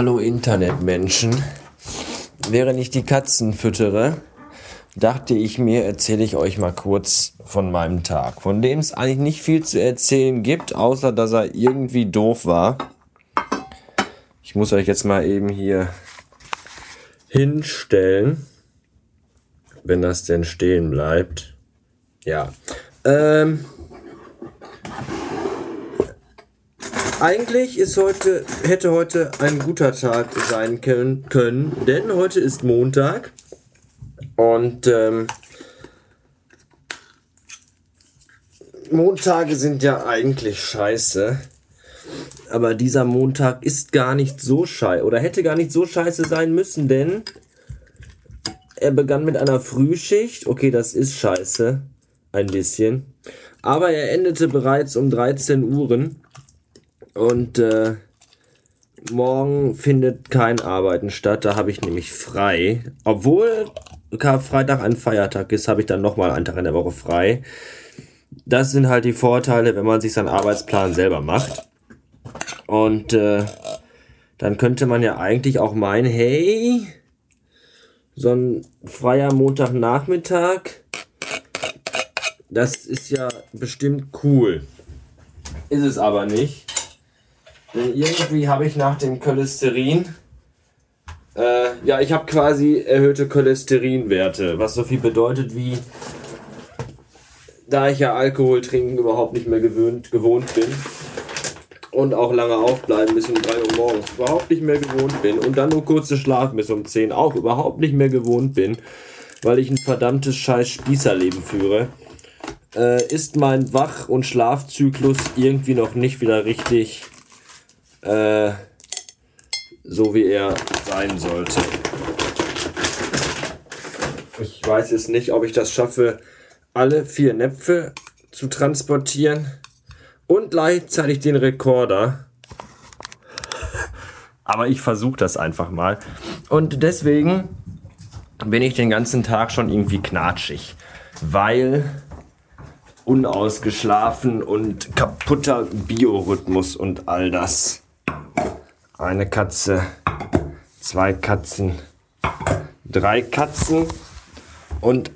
Hallo Internetmenschen. Während ich die Katzen füttere, dachte ich mir, erzähle ich euch mal kurz von meinem Tag, von dem es eigentlich nicht viel zu erzählen gibt, außer dass er irgendwie doof war. Ich muss euch jetzt mal eben hier hinstellen, wenn das denn stehen bleibt. Ja. Ähm, Eigentlich ist heute, hätte heute ein guter Tag sein können, können denn heute ist Montag und ähm, Montage sind ja eigentlich scheiße. Aber dieser Montag ist gar nicht so scheiße oder hätte gar nicht so scheiße sein müssen, denn er begann mit einer Frühschicht. Okay, das ist scheiße. Ein bisschen. Aber er endete bereits um 13 Uhren. Und äh, morgen findet kein Arbeiten statt. Da habe ich nämlich frei. Obwohl Karfreitag ein Feiertag ist, habe ich dann nochmal einen Tag in der Woche frei. Das sind halt die Vorteile, wenn man sich seinen Arbeitsplan selber macht. Und äh, dann könnte man ja eigentlich auch meinen, hey, so ein freier Montagnachmittag, das ist ja bestimmt cool. Ist es aber nicht. Denn irgendwie habe ich nach dem Cholesterin, äh, ja, ich habe quasi erhöhte Cholesterinwerte, was so viel bedeutet wie, da ich ja Alkohol trinken überhaupt nicht mehr gewöhnt, gewohnt bin und auch lange aufbleiben bis um 3 Uhr morgens überhaupt nicht mehr gewohnt bin und dann nur kurze Schlafen bis um 10 auch überhaupt nicht mehr gewohnt bin, weil ich ein verdammtes scheiß Spießerleben führe, äh, ist mein Wach- und Schlafzyklus irgendwie noch nicht wieder richtig äh, so wie er sein sollte. Ich weiß jetzt nicht, ob ich das schaffe, alle vier Näpfe zu transportieren und gleichzeitig den Rekorder. Aber ich versuche das einfach mal. Und deswegen bin ich den ganzen Tag schon irgendwie knatschig, weil unausgeschlafen und kaputter Biorhythmus und all das. Eine Katze, zwei Katzen, drei Katzen und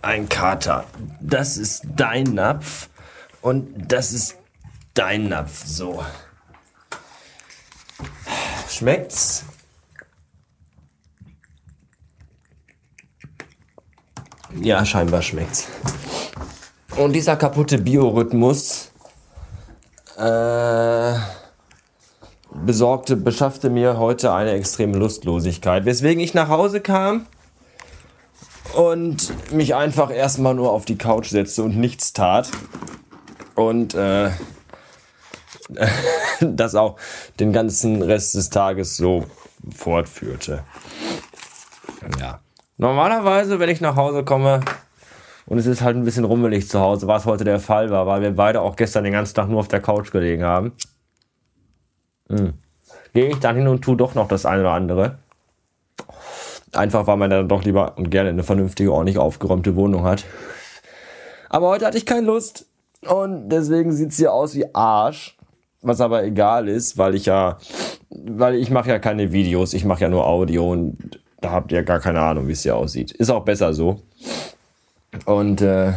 ein Kater. Das ist dein Napf und das ist dein Napf. So. Schmeckt's? Ja, scheinbar schmeckt's. Und dieser kaputte Biorhythmus äh, besorgte, beschaffte mir heute eine extreme Lustlosigkeit, weswegen ich nach Hause kam und mich einfach erstmal nur auf die Couch setzte und nichts tat. Und äh, das auch den ganzen Rest des Tages so fortführte. Ja. Normalerweise, wenn ich nach Hause komme und es ist halt ein bisschen rummelig zu Hause, was heute der Fall war, weil wir beide auch gestern den ganzen Tag nur auf der Couch gelegen haben, hm. gehe ich dann hin und tue doch noch das eine oder andere. Einfach weil man dann doch lieber und gerne eine vernünftige, ordentlich aufgeräumte Wohnung hat. Aber heute hatte ich keine Lust und deswegen sieht es hier aus wie Arsch. Was aber egal ist, weil ich ja, weil ich mache ja keine Videos, ich mache ja nur Audio und da habt ihr gar keine Ahnung, wie es hier aussieht. Ist auch besser so. Und äh,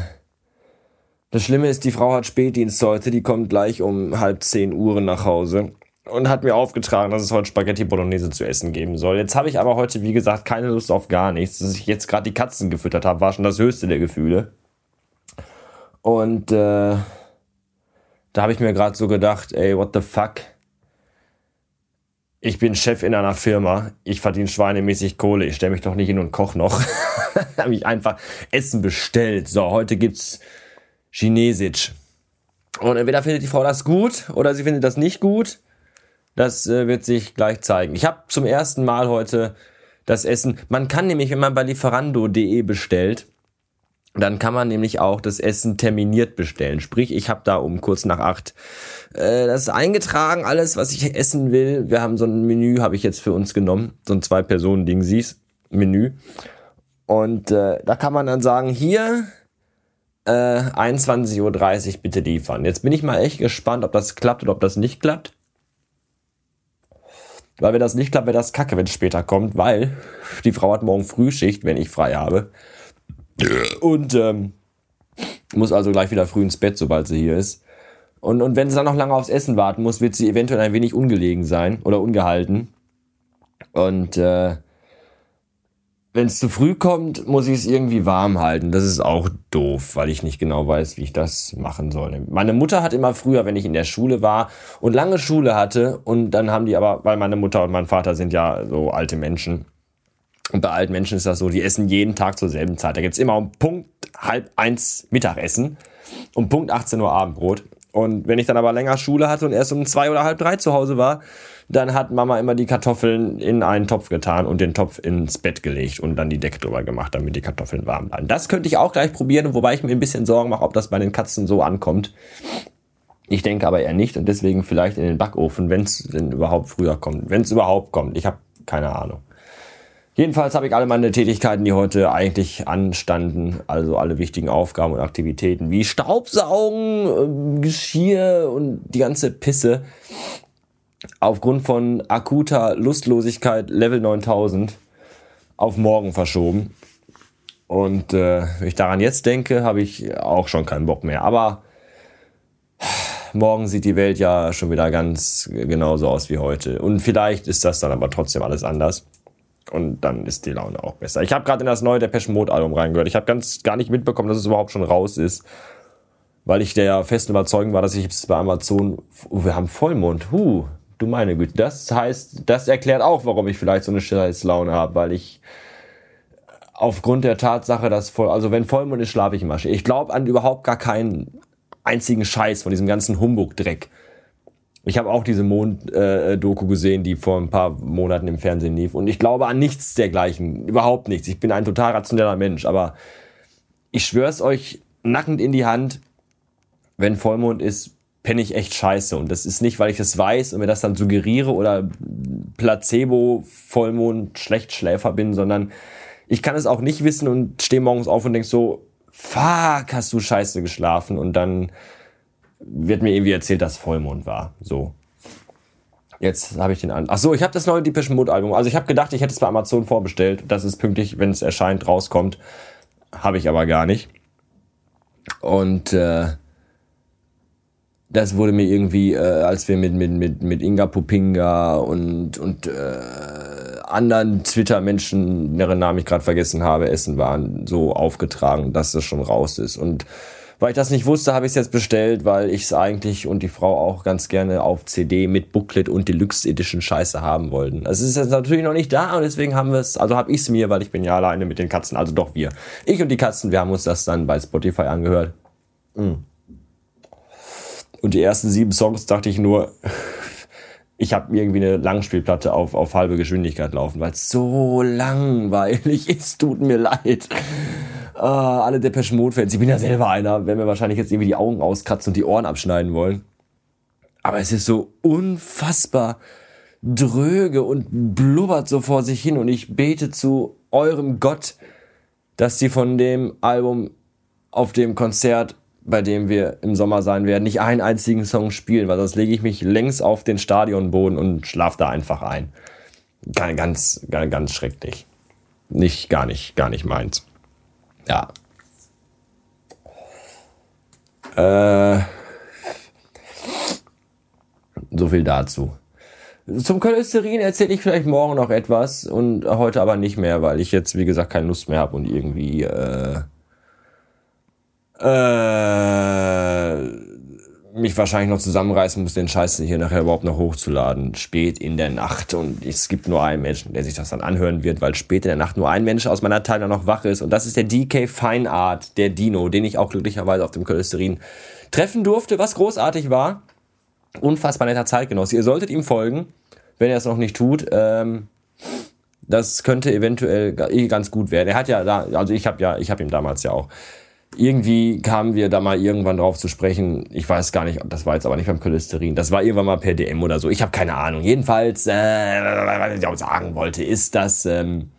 das Schlimme ist, die Frau hat Spätdienst heute, die kommt gleich um halb zehn Uhr nach Hause und hat mir aufgetragen, dass es heute Spaghetti Bolognese zu essen geben soll. Jetzt habe ich aber heute, wie gesagt, keine Lust auf gar nichts. Dass ich jetzt gerade die Katzen gefüttert habe, war schon das höchste der Gefühle. Und äh, da habe ich mir gerade so gedacht, ey, what the fuck? Ich bin Chef in einer Firma, ich verdiene schweinemäßig Kohle, ich stelle mich doch nicht hin und koch noch. habe ich einfach Essen bestellt. So, heute gibt's Chinesisch. Und entweder findet die Frau das gut oder sie findet das nicht gut. Das äh, wird sich gleich zeigen. Ich habe zum ersten Mal heute das Essen. Man kann nämlich, wenn man bei lieferando.de bestellt, dann kann man nämlich auch das Essen terminiert bestellen. Sprich, ich habe da um kurz nach acht äh, das eingetragen, alles, was ich essen will. Wir haben so ein Menü, habe ich jetzt für uns genommen, so ein Zwei-Personen-Ding, siehst, Menü. Und äh, da kann man dann sagen, hier äh, 21.30 Uhr bitte liefern. Jetzt bin ich mal echt gespannt, ob das klappt oder ob das nicht klappt. Weil wenn das nicht klappt, wäre das kacke, wenn es später kommt, weil die Frau hat morgen Frühschicht, wenn ich frei habe. Und ähm, muss also gleich wieder früh ins Bett, sobald sie hier ist. Und, und wenn sie dann noch lange aufs Essen warten muss, wird sie eventuell ein wenig ungelegen sein oder ungehalten. Und äh, wenn es zu früh kommt, muss ich es irgendwie warm halten. Das ist auch doof, weil ich nicht genau weiß, wie ich das machen soll. Meine Mutter hat immer früher, wenn ich in der Schule war und lange Schule hatte, und dann haben die aber, weil meine Mutter und mein Vater sind ja so alte Menschen. Und bei alten Menschen ist das so, die essen jeden Tag zur selben Zeit. Da gibt's immer um Punkt halb eins Mittagessen, um Punkt 18 Uhr Abendbrot. Und wenn ich dann aber länger Schule hatte und erst um zwei oder halb drei zu Hause war, dann hat Mama immer die Kartoffeln in einen Topf getan und den Topf ins Bett gelegt und dann die Decke drüber gemacht, damit die Kartoffeln warm bleiben. Das könnte ich auch gleich probieren, wobei ich mir ein bisschen Sorgen mache, ob das bei den Katzen so ankommt. Ich denke aber eher nicht und deswegen vielleicht in den Backofen, wenn es denn überhaupt früher kommt. Wenn es überhaupt kommt. Ich habe keine Ahnung. Jedenfalls habe ich alle meine Tätigkeiten, die heute eigentlich anstanden, also alle wichtigen Aufgaben und Aktivitäten wie Staubsaugen, ähm, Geschirr und die ganze Pisse, aufgrund von akuter Lustlosigkeit Level 9000 auf morgen verschoben. Und äh, wenn ich daran jetzt denke, habe ich auch schon keinen Bock mehr. Aber morgen sieht die Welt ja schon wieder ganz genauso aus wie heute. Und vielleicht ist das dann aber trotzdem alles anders. Und dann ist die Laune auch besser. Ich habe gerade in das neue Depeche Mode Album reingehört. Ich habe ganz gar nicht mitbekommen, dass es überhaupt schon raus ist. Weil ich der festen Überzeugung war, dass ich es bei Amazon... Oh, wir haben Vollmond. Huh, du meine Güte. Das heißt, das erklärt auch, warum ich vielleicht so eine scheiß Laune habe. Weil ich aufgrund der Tatsache, dass voll... Also wenn Vollmond ist, schlafe ich immer. Ich glaube an überhaupt gar keinen einzigen Scheiß von diesem ganzen Humbug-Dreck. Ich habe auch diese Mond-Doku äh, gesehen, die vor ein paar Monaten im Fernsehen lief. Und ich glaube an nichts dergleichen. Überhaupt nichts. Ich bin ein total rationeller Mensch. Aber ich schwör's euch nackend in die Hand, wenn Vollmond ist, penne ich echt scheiße. Und das ist nicht, weil ich es weiß und mir das dann suggeriere oder Placebo, Vollmond, Schlechtschläfer bin, sondern ich kann es auch nicht wissen und stehe morgens auf und denk so, fuck, hast du scheiße geschlafen. Und dann wird mir irgendwie erzählt, dass Vollmond war. So. Jetzt habe ich den an. Ach so, ich habe das neue Depeche Mode Album. Also ich habe gedacht, ich hätte es bei Amazon vorbestellt, dass es pünktlich, wenn es erscheint, rauskommt. Habe ich aber gar nicht. Und äh, das wurde mir irgendwie, äh, als wir mit, mit, mit, mit Inga Pupinga und, und äh, anderen Twitter-Menschen, deren Namen ich gerade vergessen habe, essen waren, so aufgetragen, dass das schon raus ist. Und weil ich das nicht wusste, habe ich es jetzt bestellt, weil ich es eigentlich und die Frau auch ganz gerne auf CD mit Booklet und Deluxe Edition Scheiße haben wollten. Es ist jetzt natürlich noch nicht da und deswegen haben wir es, also habe ich es mir, weil ich bin ja alleine mit den Katzen, also doch wir. Ich und die Katzen, wir haben uns das dann bei Spotify angehört. Mm. Und die ersten sieben Songs dachte ich nur, ich habe irgendwie eine Langspielplatte auf, auf halbe Geschwindigkeit laufen, weil es so langweilig ist. Tut mir leid. Uh, alle Depeche Mode Fans. Ich bin ja selber einer, wenn wir wahrscheinlich jetzt irgendwie die Augen auskratzen und die Ohren abschneiden wollen. Aber es ist so unfassbar dröge und blubbert so vor sich hin und ich bete zu eurem Gott, dass die von dem Album auf dem Konzert, bei dem wir im Sommer sein werden, nicht einen einzigen Song spielen, weil sonst lege ich mich längs auf den Stadionboden und schlaf da einfach ein. Ganz, ganz, ganz schrecklich. Nicht, gar nicht, gar nicht meins. Ja. Äh, so viel dazu. Zum Cholesterin erzähle ich vielleicht morgen noch etwas und heute aber nicht mehr, weil ich jetzt, wie gesagt, keine Lust mehr habe und irgendwie äh, äh, mich wahrscheinlich noch zusammenreißen muss, den Scheiß hier nachher überhaupt noch hochzuladen. Spät in der Nacht. Und es gibt nur einen Menschen, der sich das dann anhören wird, weil spät in der Nacht nur ein Mensch aus meiner Teilung noch wach ist. Und das ist der DK Fine Art, der Dino, den ich auch glücklicherweise auf dem Cholesterin treffen durfte, was großartig war. Unfassbar netter Zeitgenosse. Ihr solltet ihm folgen, wenn er es noch nicht tut. Ähm, das könnte eventuell ganz gut werden. Er hat ja da, also ich habe ja, ich habe ihm damals ja auch irgendwie kamen wir da mal irgendwann drauf zu sprechen. Ich weiß gar nicht, das war jetzt aber nicht beim Cholesterin. Das war irgendwann mal per DM oder so. Ich habe keine Ahnung. Jedenfalls, äh, was ich auch sagen wollte, ist, dass ähm,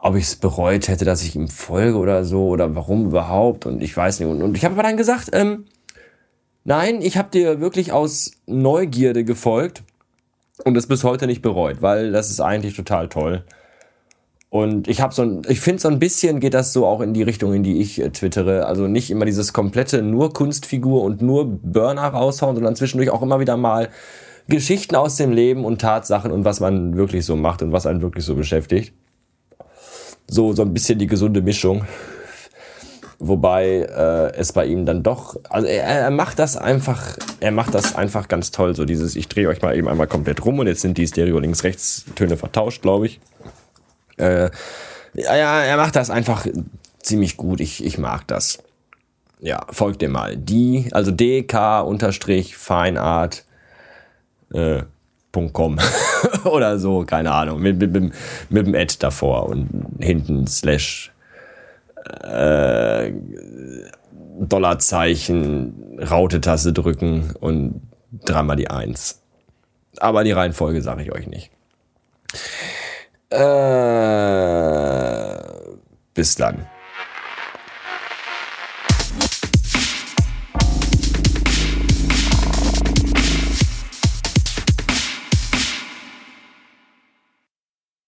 ob ich es bereut hätte, dass ich ihm folge oder so oder warum überhaupt und ich weiß nicht. Und, und ich habe aber dann gesagt, ähm, nein, ich habe dir wirklich aus Neugierde gefolgt und es bis heute nicht bereut, weil das ist eigentlich total toll. Und ich habe so ein, ich finde so ein bisschen geht das so auch in die Richtung, in die ich äh, twittere. Also nicht immer dieses komplette nur Kunstfigur und nur Burner raushauen, sondern zwischendurch auch immer wieder mal Geschichten aus dem Leben und Tatsachen und was man wirklich so macht und was einen wirklich so beschäftigt. So, so ein bisschen die gesunde Mischung. Wobei äh, es bei ihm dann doch, also er, er macht das einfach, er macht das einfach ganz toll. So dieses, ich drehe euch mal eben einmal komplett rum und jetzt sind die Stereo links-rechts-Töne vertauscht, glaube ich. Äh, ja, er macht das einfach ziemlich gut. Ich, ich mag das. Ja, folgt dem mal. Die, also dk unterstrich feinart äh, oder so, keine Ahnung, mit, mit, mit, mit dem Ad davor und hinten slash äh, Dollarzeichen, Raute-Taste drücken und dreimal die Eins. Aber die Reihenfolge sage ich euch nicht. Äh, bis dann.